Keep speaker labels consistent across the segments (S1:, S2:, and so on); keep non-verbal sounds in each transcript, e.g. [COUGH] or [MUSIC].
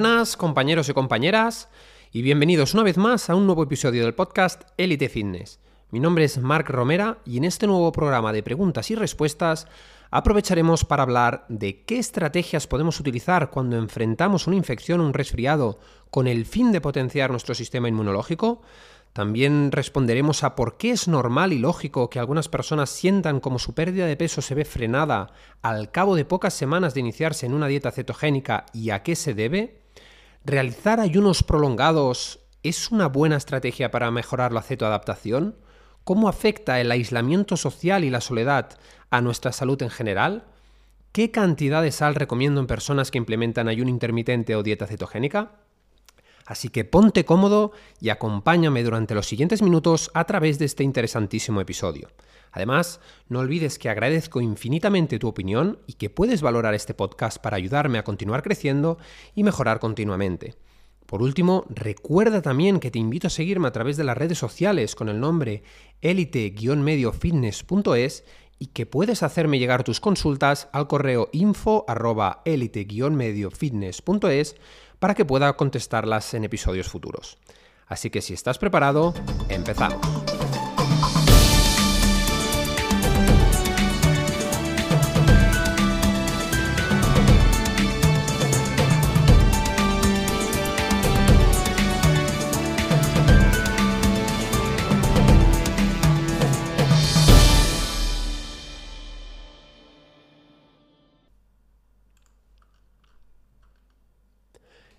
S1: Buenas compañeros y compañeras y bienvenidos una vez más a un nuevo episodio del podcast Elite Fitness. Mi nombre es Marc Romera y en este nuevo programa de preguntas y respuestas aprovecharemos para hablar de qué estrategias podemos utilizar cuando enfrentamos una infección o un resfriado con el fin de potenciar nuestro sistema inmunológico. También responderemos a por qué es normal y lógico que algunas personas sientan como su pérdida de peso se ve frenada al cabo de pocas semanas de iniciarse en una dieta cetogénica y a qué se debe. ¿Realizar ayunos prolongados es una buena estrategia para mejorar la cetoadaptación? ¿Cómo afecta el aislamiento social y la soledad a nuestra salud en general? ¿Qué cantidad de sal recomiendo en personas que implementan ayuno intermitente o dieta cetogénica? Así que ponte cómodo y acompáñame durante los siguientes minutos a través de este interesantísimo episodio. Además, no olvides que agradezco infinitamente tu opinión y que puedes valorar este podcast para ayudarme a continuar creciendo y mejorar continuamente. Por último, recuerda también que te invito a seguirme a través de las redes sociales con el nombre elite-mediofitness.es y que puedes hacerme llegar tus consultas al correo info mediofitness.es para que pueda contestarlas en episodios futuros. Así que si estás preparado, empezamos.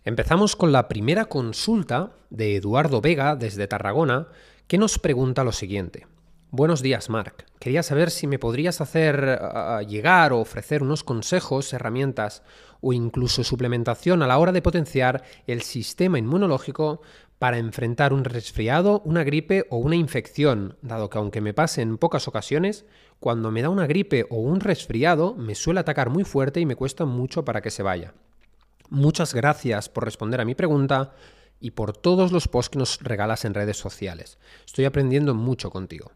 S1: Empezamos con la primera consulta de Eduardo Vega desde Tarragona, que nos pregunta lo siguiente. Buenos días, Marc. Quería saber si me podrías hacer llegar o ofrecer unos consejos, herramientas o incluso suplementación a la hora de potenciar el sistema inmunológico para enfrentar un resfriado, una gripe o una infección, dado que aunque me pase en pocas ocasiones, cuando me da una gripe o un resfriado me suele atacar muy fuerte y me cuesta mucho para que se vaya. Muchas gracias por responder a mi pregunta y por todos los posts que nos regalas en redes sociales. Estoy aprendiendo mucho contigo.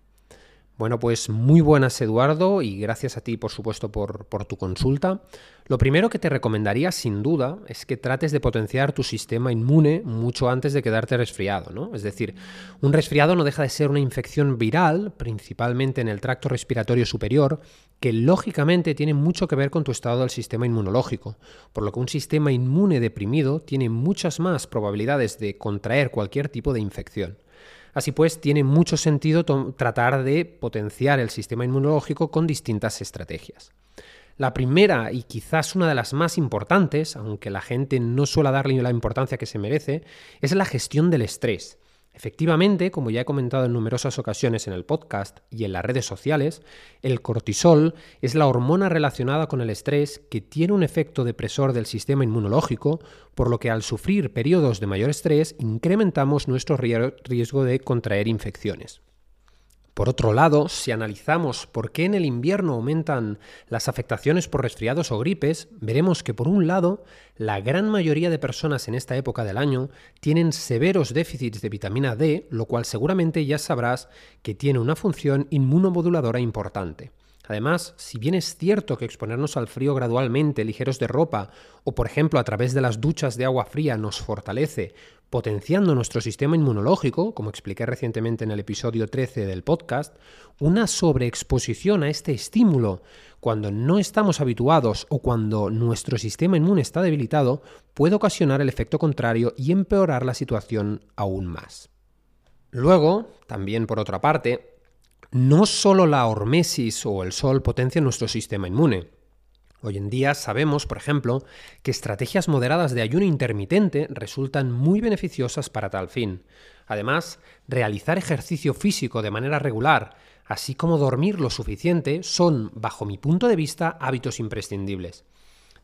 S1: Bueno, pues muy buenas Eduardo y gracias a ti por supuesto por, tu consulta. Lo primero que te recomendaría sin duda es que trates de potenciar tu sistema inmune mucho antes de quedarte resfriado, ¿no? Es decir, un resfriado no deja de ser una infección viral, principalmente en el tracto respiratorio superior, que lógicamente tiene mucho que ver con tu estado del sistema inmunológico, por lo que un sistema inmune deprimido tiene muchas más probabilidades de contraer cualquier tipo de infección. Así pues, tiene mucho sentido tratar de potenciar el sistema inmunológico con distintas estrategias. La primera y quizás una de las más importantes, aunque la gente no suele darle la importancia que se merece, es la gestión del estrés. Efectivamente, como ya he comentado en numerosas ocasiones en el podcast y en las redes sociales, el cortisol es la hormona relacionada con el estrés que tiene un efecto depresor del sistema inmunológico, por lo que al sufrir periodos de mayor estrés incrementamos nuestro riesgo de contraer infecciones. Por otro lado, si analizamos por qué en el invierno aumentan las afectaciones por resfriados o gripes, veremos que por un lado, la gran mayoría de personas en esta época del año tienen severos déficits de vitamina D, lo cual seguramente ya sabrás que tiene una función inmunomoduladora importante. Además, si bien es cierto que exponernos al frío gradualmente, ligeros de ropa, o por ejemplo a través de las duchas de agua fría nos fortalece, potenciando nuestro sistema inmunológico, como expliqué recientemente en el episodio 13 del podcast, una sobreexposición a este estímulo cuando no estamos habituados o cuando nuestro sistema inmune está debilitado puede ocasionar el efecto contrario y empeorar la situación aún más. Luego, también por otra parte, no solo la hormesis o el sol potencian nuestro sistema inmune. Hoy en día sabemos, por ejemplo, que estrategias moderadas de ayuno intermitente resultan muy beneficiosas para tal fin. Además, realizar ejercicio físico de manera regular, así como dormir lo suficiente, son, bajo mi punto de vista, hábitos imprescindibles.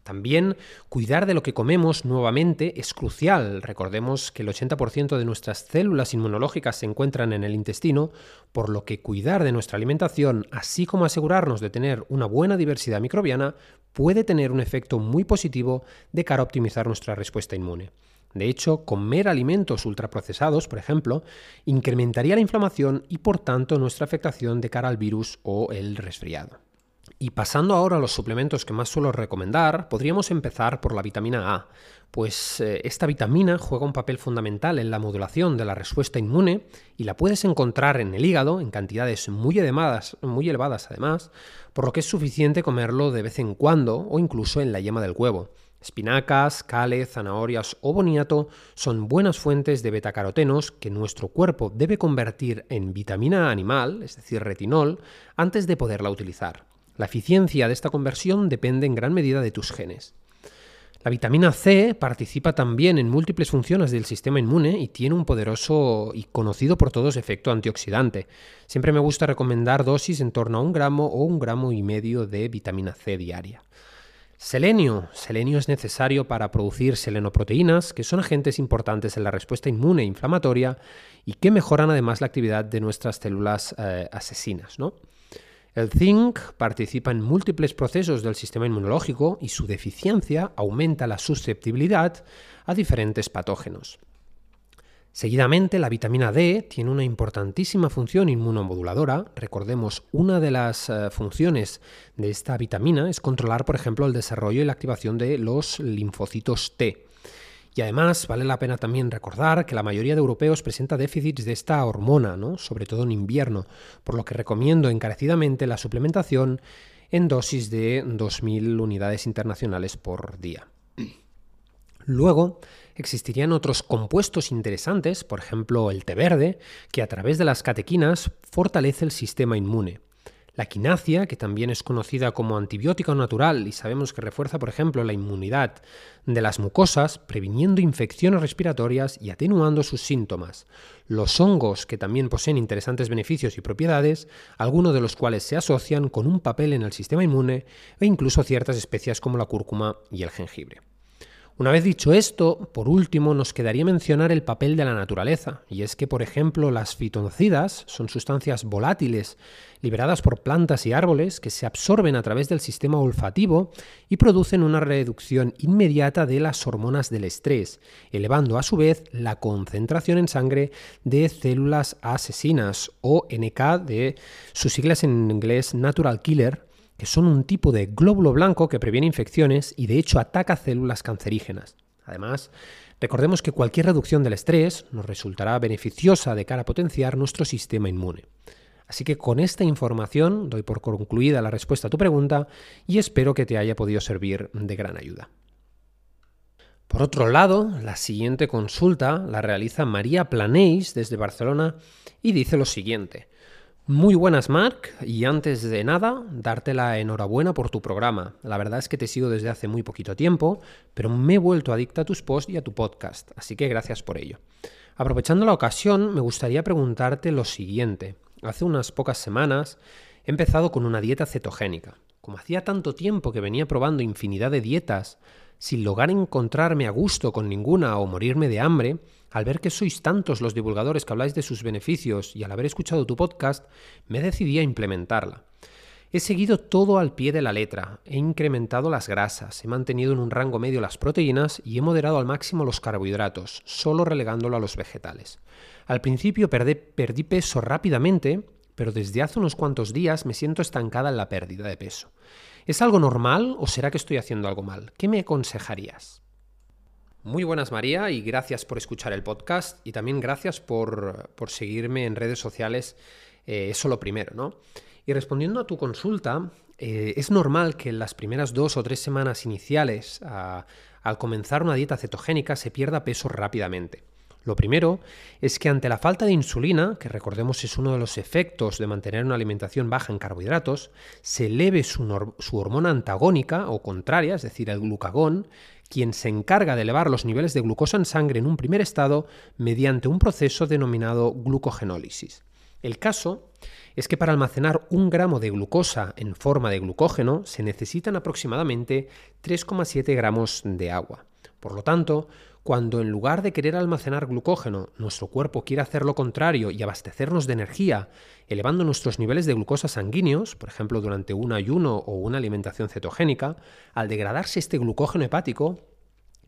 S1: También cuidar de lo que comemos nuevamente es crucial. Recordemos que el 80% de nuestras células inmunológicas se encuentran en el intestino, por lo que cuidar de nuestra alimentación, así como asegurarnos de tener una buena diversidad microbiana, puede tener un efecto muy positivo de cara a optimizar nuestra respuesta inmune. De hecho, comer alimentos ultraprocesados, por ejemplo, incrementaría la inflamación y por tanto nuestra afectación de cara al virus o el resfriado. Y pasando ahora a los suplementos que más suelo recomendar, podríamos empezar por la vitamina A, pues eh, esta vitamina juega un papel fundamental en la modulación de la respuesta inmune y la puedes encontrar en el hígado en cantidades muy elevadas, muy elevadas además, por lo que es suficiente comerlo de vez en cuando o incluso en la yema del huevo. Espinacas, cale, zanahorias o boniato son buenas fuentes de betacarotenos que nuestro cuerpo debe convertir en vitamina animal, es decir, retinol, antes de poderla utilizar. La eficiencia de esta conversión depende en gran medida de tus genes. La vitamina C participa también en múltiples funciones del sistema inmune y tiene un poderoso y conocido por todos efecto antioxidante. Siempre me gusta recomendar dosis en torno a un gramo o un gramo y medio de vitamina C diaria. Selenio. Selenio es necesario para producir selenoproteínas, que son agentes importantes en la respuesta inmune e inflamatoria y que mejoran además la actividad de nuestras células eh, asesinas. ¿no? El zinc participa en múltiples procesos del sistema inmunológico y su deficiencia aumenta la susceptibilidad a diferentes patógenos. Seguidamente, la vitamina D tiene una importantísima función inmunomoduladora. Recordemos, una de las eh, funciones de esta vitamina es controlar, por ejemplo, el desarrollo y la activación de los linfocitos T. Y además vale la pena también recordar que la mayoría de europeos presenta déficits de esta hormona, ¿no? sobre todo en invierno, por lo que recomiendo encarecidamente la suplementación en dosis de 2.000 unidades internacionales por día. Luego, existirían otros compuestos interesantes, por ejemplo el té verde, que a través de las catequinas fortalece el sistema inmune. La quinacia, que también es conocida como antibiótico natural y sabemos que refuerza, por ejemplo, la inmunidad de las mucosas, previniendo infecciones respiratorias y atenuando sus síntomas. Los hongos, que también poseen interesantes beneficios y propiedades, algunos de los cuales se asocian con un papel en el sistema inmune e incluso ciertas especias como la cúrcuma y el jengibre. Una vez dicho esto, por último nos quedaría mencionar el papel de la naturaleza, y es que, por ejemplo, las fitoncidas son sustancias volátiles liberadas por plantas y árboles que se absorben a través del sistema olfativo y producen una reducción inmediata de las hormonas del estrés, elevando a su vez la concentración en sangre de células asesinas o NK de sus siglas en inglés Natural Killer que son un tipo de glóbulo blanco que previene infecciones y de hecho ataca células cancerígenas. Además, recordemos que cualquier reducción del estrés nos resultará beneficiosa de cara a potenciar nuestro sistema inmune. Así que con esta información doy por concluida la respuesta a tu pregunta y espero que te haya podido servir de gran ayuda. Por otro lado, la siguiente consulta la realiza María Planéis desde Barcelona y dice lo siguiente. Muy buenas, Mark, y antes de nada, darte la enhorabuena por tu programa. La verdad es que te sigo desde hace muy poquito tiempo, pero me he vuelto adicta a tus posts y a tu podcast, así que gracias por ello. Aprovechando la ocasión, me gustaría preguntarte lo siguiente. Hace unas pocas semanas he empezado con una dieta cetogénica. Como hacía tanto tiempo que venía probando infinidad de dietas, sin lograr encontrarme a gusto con ninguna o morirme de hambre, al ver que sois tantos los divulgadores que habláis de sus beneficios y al haber escuchado tu podcast, me decidí a implementarla. He seguido todo al pie de la letra, he incrementado las grasas, he mantenido en un rango medio las proteínas y he moderado al máximo los carbohidratos, solo relegándolo a los vegetales. Al principio perdí, peso rápidamente, pero desde hace unos cuantos días me siento estancada en la pérdida de peso. ¿Es algo normal o será que estoy haciendo algo mal? ¿Qué me aconsejarías? Muy buenas María y gracias por escuchar el podcast y también gracias por, seguirme en redes sociales. Eh, eso lo primero, ¿no? Y respondiendo a tu consulta, eh, es normal que en las primeras dos o tres semanas iniciales, al comenzar una dieta cetogénica, se pierda peso rápidamente. Lo primero es que ante la falta de insulina, que recordemos es uno de los efectos de mantener una alimentación baja en carbohidratos, se eleve su, su hormona antagónica o contraria, es decir, el glucagón, quien se encarga de elevar los niveles de glucosa en sangre en un primer estado mediante un proceso denominado glucogenólisis. El caso es que para almacenar un gramo de glucosa en forma de glucógeno se necesitan aproximadamente 3,7 gramos de agua. Por lo tanto, cuando en lugar de querer almacenar glucógeno, nuestro cuerpo quiere hacer lo contrario y abastecernos de energía, elevando nuestros niveles de glucosa sanguíneos, por ejemplo durante un ayuno o una alimentación cetogénica, al degradarse este glucógeno hepático,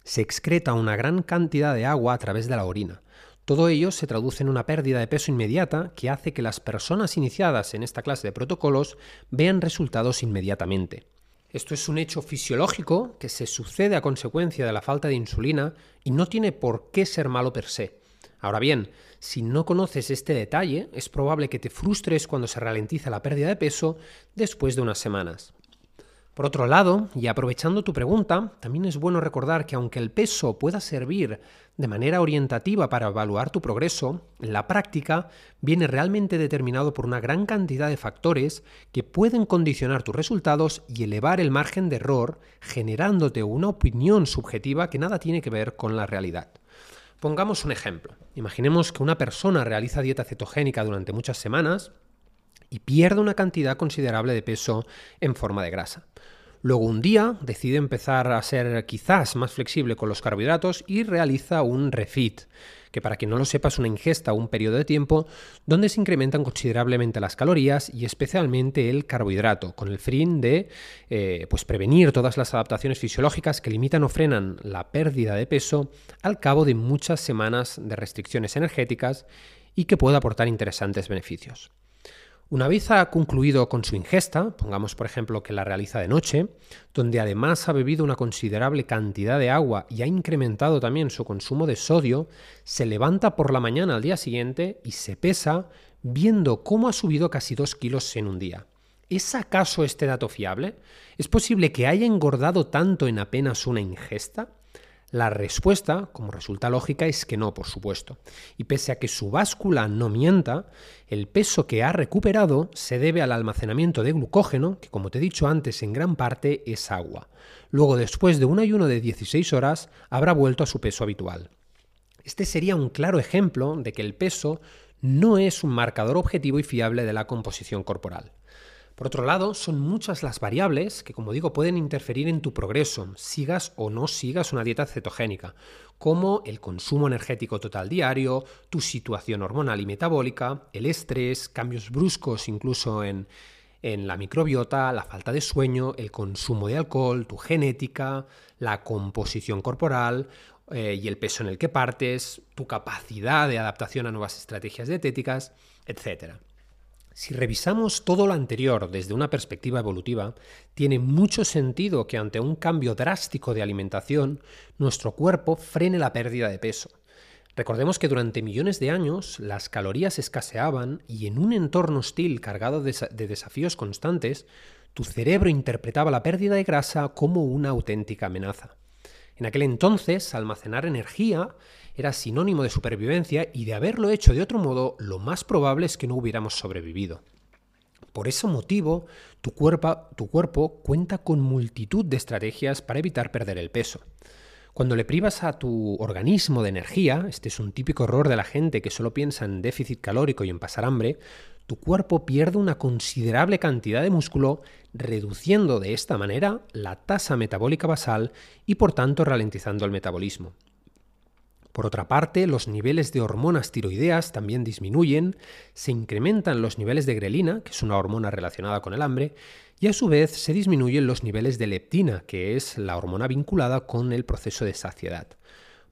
S1: se excreta una gran cantidad de agua a través de la orina. Todo ello se traduce en una pérdida de peso inmediata que hace que las personas iniciadas en esta clase de protocolos vean resultados inmediatamente. Esto es un hecho fisiológico que se sucede a consecuencia de la falta de insulina y no tiene por qué ser malo per se. Ahora bien, si no conoces este detalle, es probable que te frustres cuando se ralentiza la pérdida de peso después de unas semanas. Por otro lado, y aprovechando tu pregunta, también es bueno recordar que aunque el peso pueda servir de manera orientativa para evaluar tu progreso, en la práctica viene realmente determinado por una gran cantidad de factores que pueden condicionar tus resultados y elevar el margen de error, generándote una opinión subjetiva que nada tiene que ver con la realidad. Pongamos un ejemplo. Imaginemos que una persona realiza dieta cetogénica durante muchas semanas y pierde una cantidad considerable de peso en forma de grasa. Luego un día decide empezar a ser quizás más flexible con los carbohidratos y realiza un refit, que para quien no lo sepa es una ingesta o un periodo de tiempo donde se incrementan considerablemente las calorías y especialmente el carbohidrato, con el fin de eh, pues prevenir todas las adaptaciones fisiológicas que limitan o frenan la pérdida de peso al cabo de muchas semanas de restricciones energéticas y que puede aportar interesantes beneficios. Una vez ha concluido con su ingesta, pongamos por ejemplo que la realiza de noche, donde además ha bebido una considerable cantidad de agua y ha incrementado también su consumo de sodio, se levanta por la mañana al día siguiente y se pesa viendo cómo ha subido casi 2 kilos en un día. ¿Es acaso este dato fiable? ¿Es posible que haya engordado tanto en apenas una ingesta? La respuesta, como resulta lógica, es que no, por supuesto. Y pese a que su báscula no mienta, el peso que ha recuperado se debe al almacenamiento de glucógeno, que como te he dicho antes, en gran parte es agua. Luego, después de un ayuno de 16 horas, habrá vuelto a su peso habitual. Este sería un claro ejemplo de que el peso no es un marcador objetivo y fiable de la composición corporal. Por otro lado, son muchas las variables que, como digo, pueden interferir en tu progreso, sigas o no sigas una dieta cetogénica, como el consumo energético total diario, tu situación hormonal y metabólica, el estrés, cambios bruscos incluso en, la microbiota, la falta de sueño, el consumo de alcohol, tu genética, la composición corporal eh, y el peso en el que partes, tu capacidad de adaptación a nuevas estrategias dietéticas, etc. Si revisamos todo lo anterior desde una perspectiva evolutiva, tiene mucho sentido que ante un cambio drástico de alimentación, nuestro cuerpo frene la pérdida de peso. Recordemos que durante millones de años las calorías escaseaban y en un entorno hostil cargado de, desafíos constantes, tu cerebro interpretaba la pérdida de grasa como una auténtica amenaza. En aquel entonces, almacenar energía era sinónimo de supervivencia y de haberlo hecho de otro modo, lo más probable es que no hubiéramos sobrevivido. Por ese motivo, tu cuerpo, tu cuerpo cuenta con multitud de estrategias para evitar perder el peso. Cuando le privas a tu organismo de energía, este es un típico error de la gente que solo piensa en déficit calórico y en pasar hambre, tu cuerpo pierde una considerable cantidad de músculo, reduciendo de esta manera la tasa metabólica basal y por tanto ralentizando el metabolismo. Por otra parte, los niveles de hormonas tiroideas también disminuyen, se incrementan los niveles de grelina, que es una hormona relacionada con el hambre, y a su vez se disminuyen los niveles de leptina, que es la hormona vinculada con el proceso de saciedad.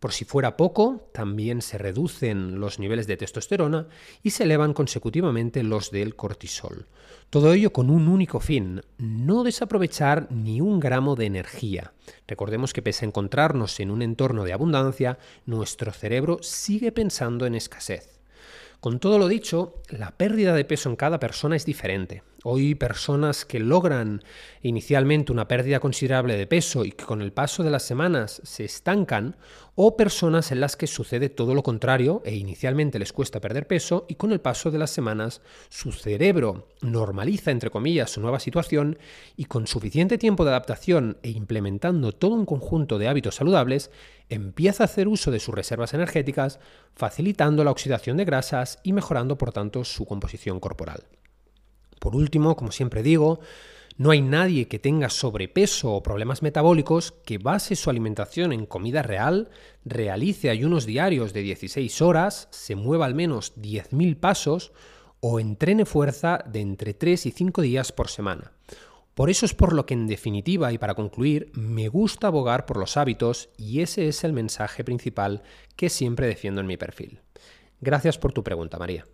S1: Por si fuera poco, también se reducen los niveles de testosterona y se elevan consecutivamente los del cortisol. Todo ello con un único fin, no desaprovechar ni un gramo de energía. Recordemos que pese a encontrarnos en un entorno de abundancia, nuestro cerebro sigue pensando en escasez. Con todo lo dicho, la pérdida de peso en cada persona es diferente. Hoy personas que logran inicialmente una pérdida considerable de peso y que con el paso de las semanas se estancan, o personas en las que sucede todo lo contrario e inicialmente les cuesta perder peso y con el paso de las semanas su cerebro normaliza entre comillas su nueva situación y con suficiente tiempo de adaptación e implementando todo un conjunto de hábitos saludables empieza a hacer uso de sus reservas energéticas, facilitando la oxidación de grasas y mejorando por tanto su composición corporal. Por último, como siempre digo, no hay nadie que tenga sobrepeso o problemas metabólicos que base su alimentación en comida real, realice ayunos diarios de 16 horas, se mueva al menos 10.000 pasos o entrene fuerza de entre 3 y 5 días por semana. Por eso es por lo que en definitiva y para concluir, me gusta abogar por los hábitos y ese es el mensaje principal que siempre defiendo en mi perfil. Gracias por tu pregunta, María.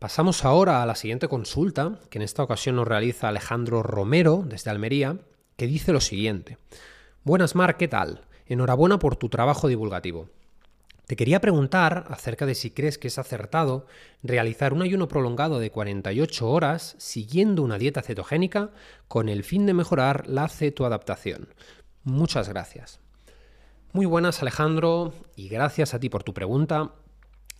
S1: Pasamos ahora a la siguiente consulta, que en esta ocasión nos realiza Alejandro Romero desde Almería, que dice lo siguiente. Buenas Mar, ¿qué tal? Enhorabuena por tu trabajo divulgativo. Te quería preguntar acerca de si crees que es acertado realizar un ayuno prolongado de 48 horas siguiendo una dieta cetogénica con el fin de mejorar la cetoadaptación. Muchas gracias. Muy buenas Alejandro y gracias a ti por tu pregunta.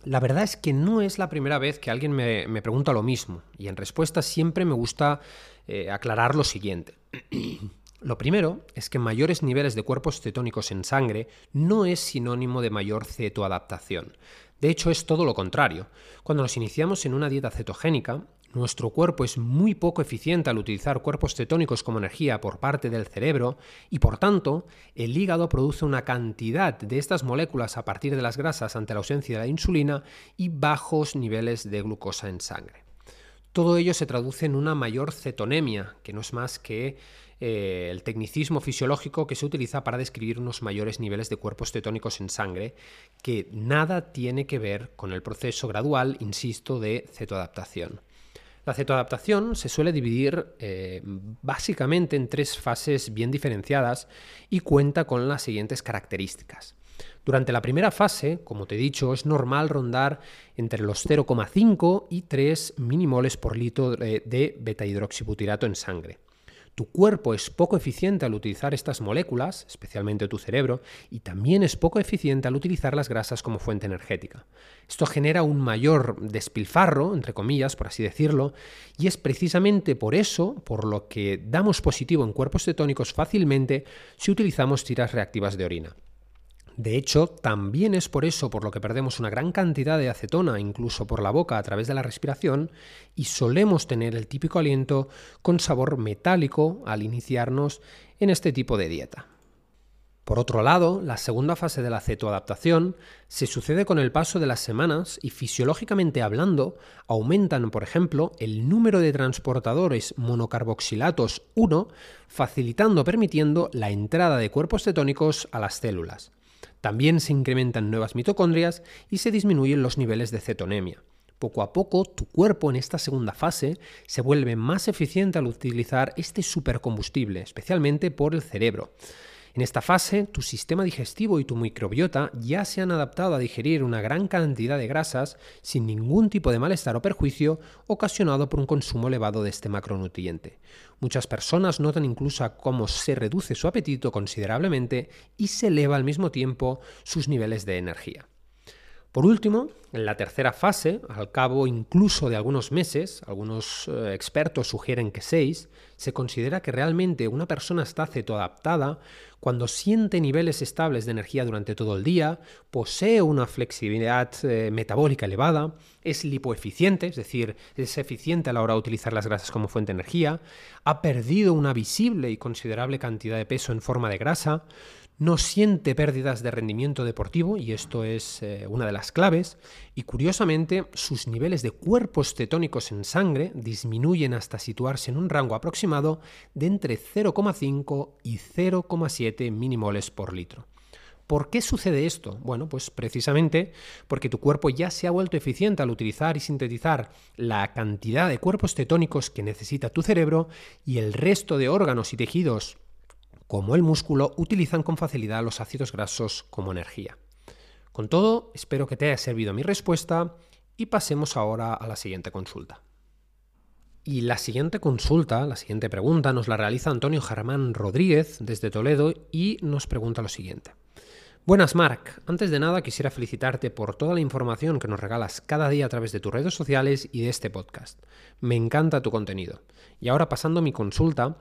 S1: La verdad es que no es la primera vez que alguien me, pregunta lo mismo y en respuesta siempre me gusta eh, aclarar lo siguiente. [CLEARS THROAT] Lo primero es que mayores niveles de cuerpos cetónicos en sangre no es sinónimo de mayor cetoadaptación. De hecho, es todo lo contrario. Cuando nos iniciamos en una dieta cetogénica, nuestro cuerpo es muy poco eficiente al utilizar cuerpos cetónicos como energía por parte del cerebro y por tanto el hígado produce una cantidad de estas moléculas a partir de las grasas ante la ausencia de la insulina y bajos niveles de glucosa en sangre. Todo ello se traduce en una mayor cetonemia, que no es más que eh, el tecnicismo fisiológico que se utiliza para describir unos mayores niveles de cuerpos cetónicos en sangre, que nada tiene que ver con el proceso gradual, insisto, de cetoadaptación. La cetoadaptación se suele dividir eh, básicamente en tres fases bien diferenciadas y cuenta con las siguientes características. Durante la primera fase, como te he dicho, es normal rondar entre los 0,5 y 3 minimoles por litro de beta hidroxibutirato en sangre. Tu cuerpo es poco eficiente al utilizar estas moléculas, especialmente tu cerebro, y también es poco eficiente al utilizar las grasas como fuente energética. Esto genera un mayor despilfarro, entre comillas, por así decirlo, y es precisamente por eso por lo que damos positivo en cuerpos cetónicos fácilmente si utilizamos tiras reactivas de orina. De hecho, también es por eso por lo que perdemos una gran cantidad de acetona incluso por la boca a través de la respiración y solemos tener el típico aliento con sabor metálico al iniciarnos en este tipo de dieta. Por otro lado, la segunda fase de la cetoadaptación se sucede con el paso de las semanas y fisiológicamente hablando aumentan, por ejemplo, el número de transportadores monocarboxilatos 1, facilitando permitiendo la entrada de cuerpos cetónicos a las células. También se incrementan nuevas mitocondrias y se disminuyen los niveles de cetonemia. Poco a poco, tu cuerpo en esta segunda fase se vuelve más eficiente al utilizar este supercombustible, especialmente por el cerebro. En esta fase, tu sistema digestivo y tu microbiota ya se han adaptado a digerir una gran cantidad de grasas sin ningún tipo de malestar o perjuicio ocasionado por un consumo elevado de este macronutriente. Muchas personas notan incluso cómo se reduce su apetito considerablemente y se eleva al mismo tiempo sus niveles de energía. Por último, en la tercera fase, al cabo incluso de algunos meses, algunos eh, expertos sugieren que seis, se considera que realmente una persona está cetoadaptada cuando siente niveles estables de energía durante todo el día, posee una flexibilidad eh, metabólica elevada, es lipoeficiente, es decir, es eficiente a la hora de utilizar las grasas como fuente de energía, ha perdido una visible y considerable cantidad de peso en forma de grasa, no siente pérdidas de rendimiento deportivo, y esto es eh, una de las claves, y curiosamente sus niveles de cuerpos cetónicos en sangre disminuyen hasta situarse en un rango aproximado de entre 0,5 y 0,7 minimoles por litro. ¿Por qué sucede esto? Bueno, pues precisamente porque tu cuerpo ya se ha vuelto eficiente al utilizar y sintetizar la cantidad de cuerpos cetónicos que necesita tu cerebro y el resto de órganos y tejidos como el músculo, utilizan con facilidad los ácidos grasos como energía. Con todo, espero que te haya servido mi respuesta y pasemos ahora a la siguiente consulta. Y la siguiente consulta, la siguiente pregunta, nos la realiza Antonio Germán Rodríguez desde Toledo y nos pregunta lo siguiente. Buenas, Marc. Antes de nada quisiera felicitarte por toda la información que nos regalas cada día a través de tus redes sociales y de este podcast. Me encanta tu contenido. Y ahora pasando a mi consulta,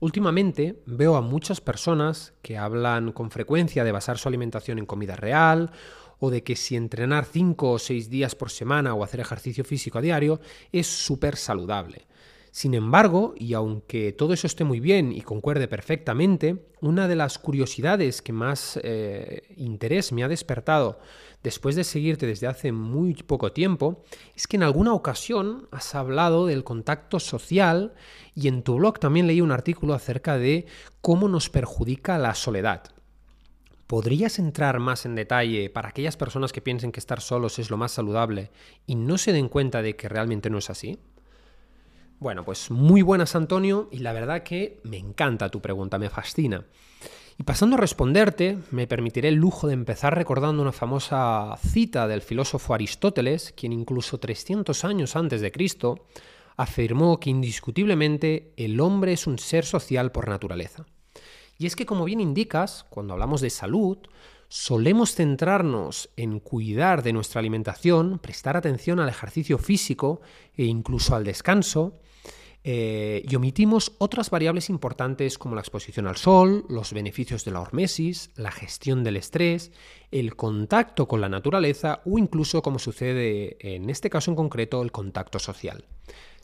S1: Últimamente veo a muchas personas que hablan con frecuencia de basar su alimentación en comida real o de que si entrenar 5 o 6 días por semana o hacer ejercicio físico a diario es súper saludable. Sin embargo, y aunque todo eso esté muy bien y concuerde perfectamente, una de las curiosidades que más eh, interés me ha despertado después de seguirte desde hace muy poco tiempo es que en alguna ocasión has hablado del contacto social y en tu blog también leí un artículo acerca de cómo nos perjudica la soledad. ¿Podrías entrar más en detalle para aquellas personas que piensen que estar solos es lo más saludable y no se den cuenta de que realmente no es así? Bueno, pues muy buenas Antonio y la verdad que me encanta tu pregunta, me fascina. Y pasando a responderte, me permitiré el lujo de empezar recordando una famosa cita del filósofo Aristóteles, quien incluso 300 años antes de Cristo afirmó que indiscutiblemente el hombre es un ser social por naturaleza. Y es que, como bien indicas, cuando hablamos de salud, solemos centrarnos en cuidar de nuestra alimentación, prestar atención al ejercicio físico e incluso al descanso, eh, y omitimos otras variables importantes como la exposición al sol, los beneficios de la hormesis, la gestión del estrés, el contacto con la naturaleza o incluso, como sucede en este caso en concreto, el contacto social.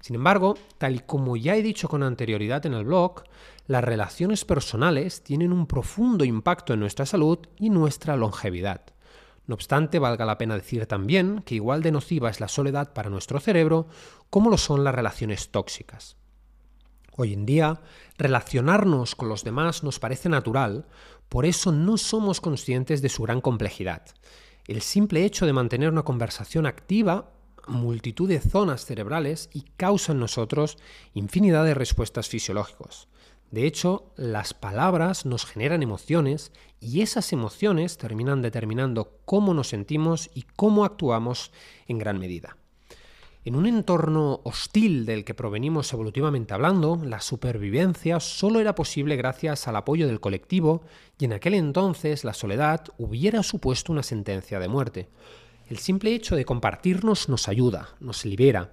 S1: Sin embargo, tal y como ya he dicho con anterioridad en el blog, las relaciones personales tienen un profundo impacto en nuestra salud y nuestra longevidad. No obstante, valga la pena decir también que igual de nociva es la soledad para nuestro cerebro como lo son las relaciones tóxicas. Hoy en día, relacionarnos con los demás nos parece natural, por eso no somos conscientes de su gran complejidad. El simple hecho de mantener una conversación activa multitud de zonas cerebrales y causa en nosotros infinidad de respuestas fisiológicas. De hecho, las palabras nos generan emociones y esas emociones terminan determinando cómo nos sentimos y cómo actuamos en gran medida. En un entorno hostil del que provenimos evolutivamente hablando, la supervivencia solo era posible gracias al apoyo del colectivo y en aquel entonces la soledad hubiera supuesto una sentencia de muerte. El simple hecho de compartirnos nos ayuda, nos libera.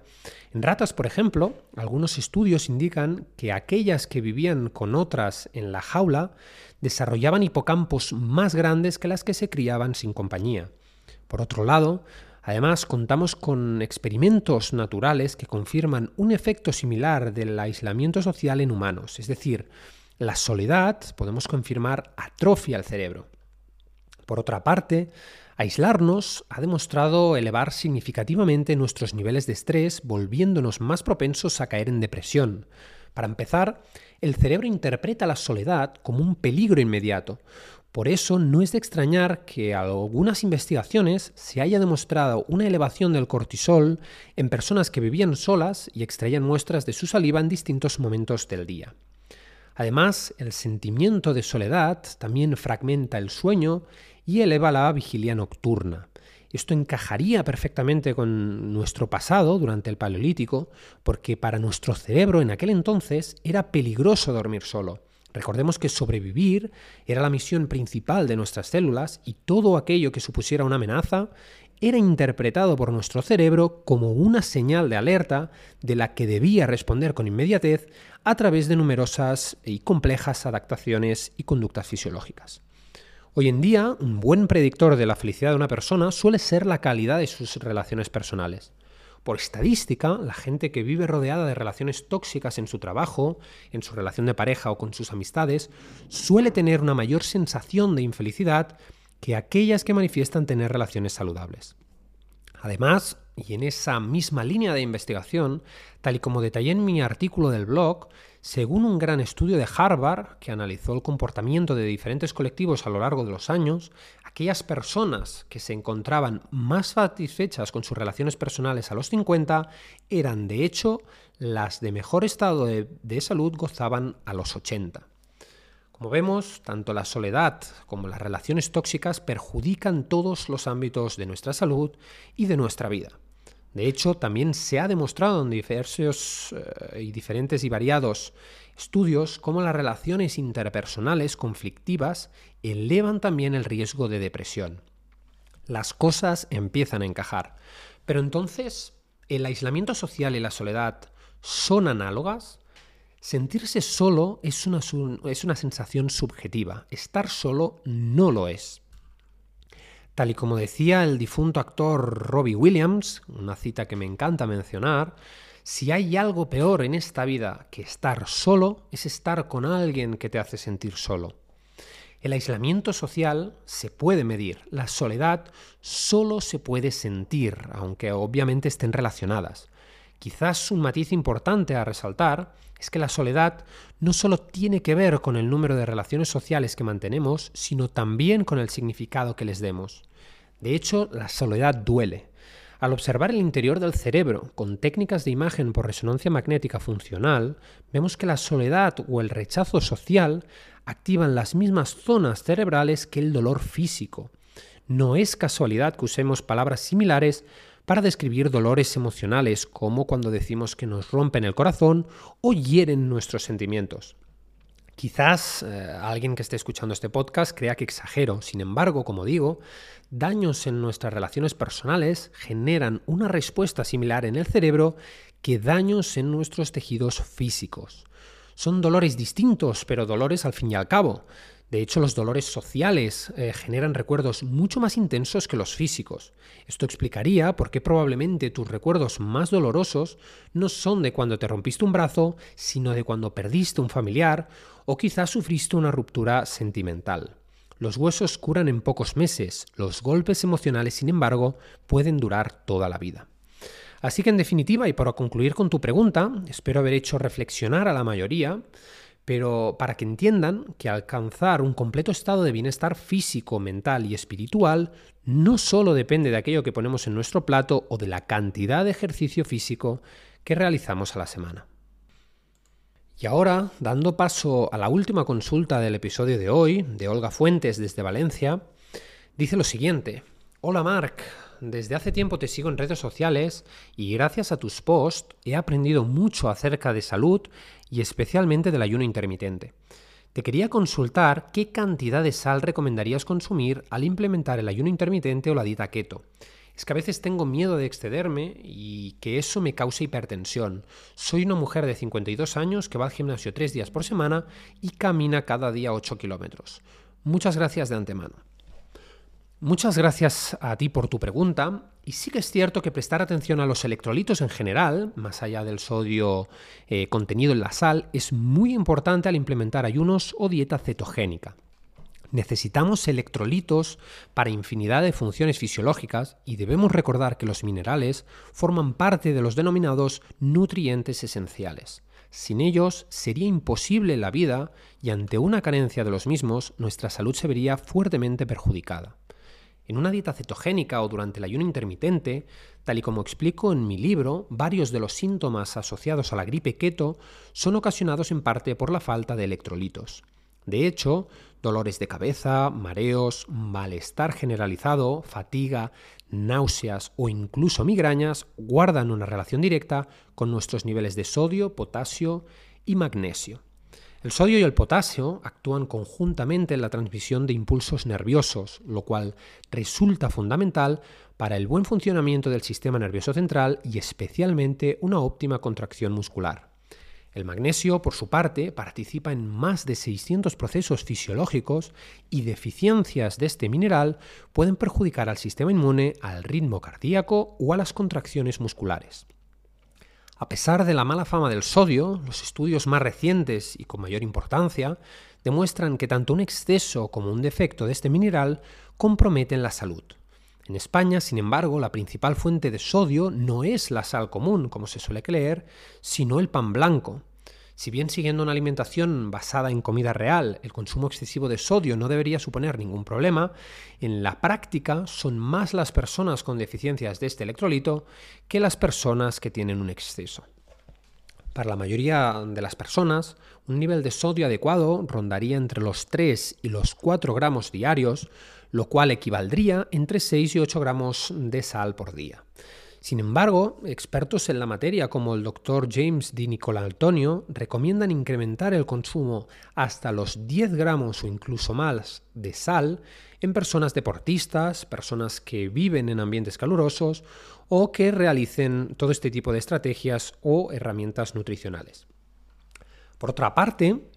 S1: En ratas, por ejemplo, algunos estudios indican que aquellas que vivían con otras en la jaula desarrollaban hipocampos más grandes que las que se criaban sin compañía. Por otro lado, además contamos con experimentos naturales que confirman un efecto similar del aislamiento social en humanos, es decir, la soledad, podemos confirmar, atrofia el cerebro. Por otra parte, Aislarnos ha demostrado elevar significativamente nuestros niveles de estrés, volviéndonos más propensos a caer en depresión. Para empezar, el cerebro interpreta la soledad como un peligro inmediato. Por eso no es de extrañar que en algunas investigaciones se haya demostrado una elevación del cortisol en personas que vivían solas y extraían muestras de su saliva en distintos momentos del día. Además, el sentimiento de soledad también fragmenta el sueño y eleva la vigilia nocturna. Esto encajaría perfectamente con nuestro pasado durante el Paleolítico, porque para nuestro cerebro en aquel entonces era peligroso dormir solo. Recordemos que sobrevivir era la misión principal de nuestras células y todo aquello que supusiera una amenaza era interpretado por nuestro cerebro como una señal de alerta de la que debía responder con inmediatez a través de numerosas y complejas adaptaciones y conductas fisiológicas. Hoy en día, un buen predictor de la felicidad de una persona suele ser la calidad de sus relaciones personales. Por estadística, la gente que vive rodeada de relaciones tóxicas en su trabajo, en su relación de pareja o con sus amistades, suele tener una mayor sensación de infelicidad que aquellas que manifiestan tener relaciones saludables. Además, y en esa misma línea de investigación, tal y como detallé en mi artículo del blog, según un gran estudio de Harvard que analizó el comportamiento de diferentes colectivos a lo largo de los años, aquellas personas que se encontraban más satisfechas con sus relaciones personales a los 50 eran de hecho las de mejor estado de, salud gozaban a los 80. Como vemos, tanto la soledad como las relaciones tóxicas perjudican todos los ámbitos de nuestra salud y de nuestra vida. De hecho, también se ha demostrado en diversos eh, y diferentes y variados estudios cómo las relaciones interpersonales conflictivas elevan también el riesgo de depresión. Las cosas empiezan a encajar. Pero entonces, ¿el aislamiento social y la soledad son análogas? Sentirse solo es una, es una sensación subjetiva. Estar solo no lo es. Tal y como decía el difunto actor Robbie Williams, una cita que me encanta mencionar, Si hay algo peor en esta vida que estar solo, es estar con alguien que te hace sentir solo. El aislamiento social se puede medir, la soledad solo se puede sentir, aunque obviamente estén relacionadas. Quizás un matiz importante a resaltar es que la soledad no solo tiene que ver con el número de relaciones sociales que mantenemos, sino también con el significado que les demos. De hecho, la soledad duele. Al observar el interior del cerebro con técnicas de imagen por resonancia magnética funcional, vemos que la soledad o el rechazo social activan las mismas zonas cerebrales que el dolor físico. No es casualidad que usemos palabras similares para describir dolores emocionales como cuando decimos que nos rompen el corazón o hieren nuestros sentimientos. Quizás eh, alguien que esté escuchando este podcast crea que exagero, sin embargo, como digo, daños en nuestras relaciones personales generan una respuesta similar en el cerebro que daños en nuestros tejidos físicos. Son dolores distintos, pero dolores al fin y al cabo. De hecho, los dolores sociales eh, generan recuerdos mucho más intensos que los físicos. Esto explicaría por qué probablemente tus recuerdos más dolorosos no son de cuando te rompiste un brazo, sino de cuando perdiste un familiar o quizás sufriste una ruptura sentimental. Los huesos curan en pocos meses, los golpes emocionales, sin embargo, pueden durar toda la vida. Así que en definitiva, y para concluir con tu pregunta, espero haber hecho reflexionar a la mayoría, pero para que entiendan que alcanzar un completo estado de bienestar físico, mental y espiritual no solo depende de aquello que ponemos en nuestro plato o de la cantidad de ejercicio físico que realizamos a la semana. Y ahora, dando paso a la última consulta del episodio de hoy, de Olga Fuentes desde Valencia, dice lo siguiente. Hola Marc, desde hace tiempo te sigo en redes sociales y gracias a tus posts he aprendido mucho acerca de salud y especialmente del ayuno intermitente. Te quería consultar qué cantidad de sal recomendarías consumir al implementar el ayuno intermitente o la dieta keto. Es que a veces tengo miedo de excederme y que eso me cause hipertensión. Soy una mujer de 52 años que va al gimnasio tres días por semana y camina cada día 8 kilómetros. Muchas gracias de antemano. Muchas gracias a ti por tu pregunta. Y sí que es cierto que prestar atención a los electrolitos en general, más allá del sodio eh, contenido en la sal, es muy importante al implementar ayunos o dieta cetogénica. Necesitamos electrolitos para infinidad de funciones fisiológicas y debemos recordar que los minerales forman parte de los denominados nutrientes esenciales. Sin ellos sería imposible la vida y ante una carencia de los mismos nuestra salud se vería fuertemente perjudicada. En una dieta cetogénica o durante el ayuno intermitente, tal y como explico en mi libro, varios de los síntomas asociados a la gripe keto son ocasionados en parte por la falta de electrolitos. De hecho, dolores de cabeza, mareos, malestar generalizado, fatiga, náuseas o incluso migrañas guardan una relación directa con nuestros niveles de sodio, potasio y magnesio. El sodio y el potasio actúan conjuntamente en la transmisión de impulsos nerviosos, lo cual resulta fundamental para el buen funcionamiento del sistema nervioso central y especialmente una óptima contracción muscular. El magnesio, por su parte, participa en más de 600 procesos fisiológicos y deficiencias de este mineral pueden perjudicar al sistema inmune, al ritmo cardíaco o a las contracciones musculares. A pesar de la mala fama del sodio, los estudios más recientes y con mayor importancia demuestran que tanto un exceso como un defecto de este mineral comprometen la salud. En España, sin embargo, la principal fuente de sodio no es la sal común, como se suele creer, sino el pan blanco, si bien siguiendo una alimentación basada en comida real, el consumo excesivo de sodio no debería suponer ningún problema, en la práctica son más las personas con deficiencias de este electrolito que las personas que tienen un exceso. Para la mayoría de las personas, un nivel de sodio adecuado rondaría entre los 3 y los 4 gramos diarios, lo cual equivaldría entre 6 y 8 gramos de sal por día. Sin embargo, expertos en la materia como el Dr. James Di Antonio recomiendan incrementar el consumo hasta los 10 gramos o incluso más de sal en personas deportistas, personas que viven en ambientes calurosos o que realicen todo este tipo de estrategias o herramientas nutricionales. Por otra parte,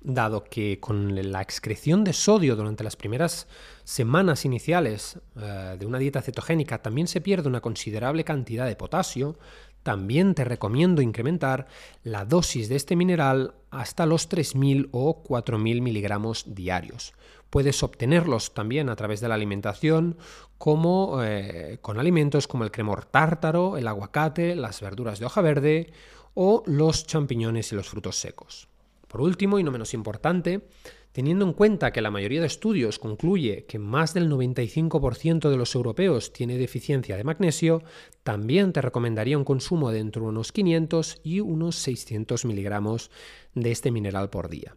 S1: dado que con la excreción de sodio durante las primeras semanas iniciales eh, de una dieta cetogénica también se pierde una considerable cantidad de potasio, también te recomiendo incrementar la dosis de este mineral hasta los 3.000 o 4.000 miligramos diarios. Puedes obtenerlos también a través de la alimentación, como eh, con alimentos como el cremor tártaro, el aguacate, las verduras de hoja verde o los champiñones y los frutos secos. Por último, y no menos importante, teniendo en cuenta que la mayoría de estudios concluye que más del 95% de los europeos tiene deficiencia de magnesio, también te recomendaría un consumo de entre unos 500 y unos 600 miligramos de este mineral por día.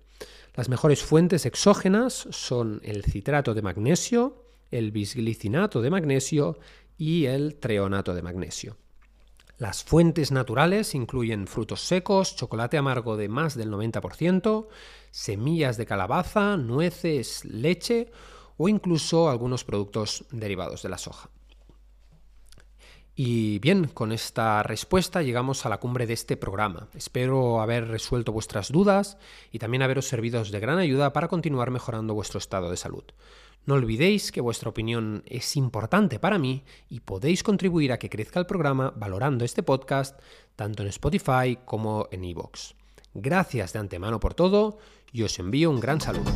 S1: Las mejores fuentes exógenas son el citrato de magnesio, el bisglicinato de magnesio y el treonato de magnesio. Las fuentes naturales incluyen frutos secos, chocolate amargo de más del 90%, semillas de calabaza, nueces, leche o incluso algunos productos derivados de la soja. Y bien, con esta respuesta llegamos a la cumbre de este programa. Espero haber resuelto vuestras dudas y también haberos servido de gran ayuda para continuar mejorando vuestro estado de salud. No olvidéis que vuestra opinión es importante para mí y podéis contribuir a que crezca el programa valorando este podcast tanto en Spotify como en iVoox. Gracias de antemano por todo y os envío un gran saludo.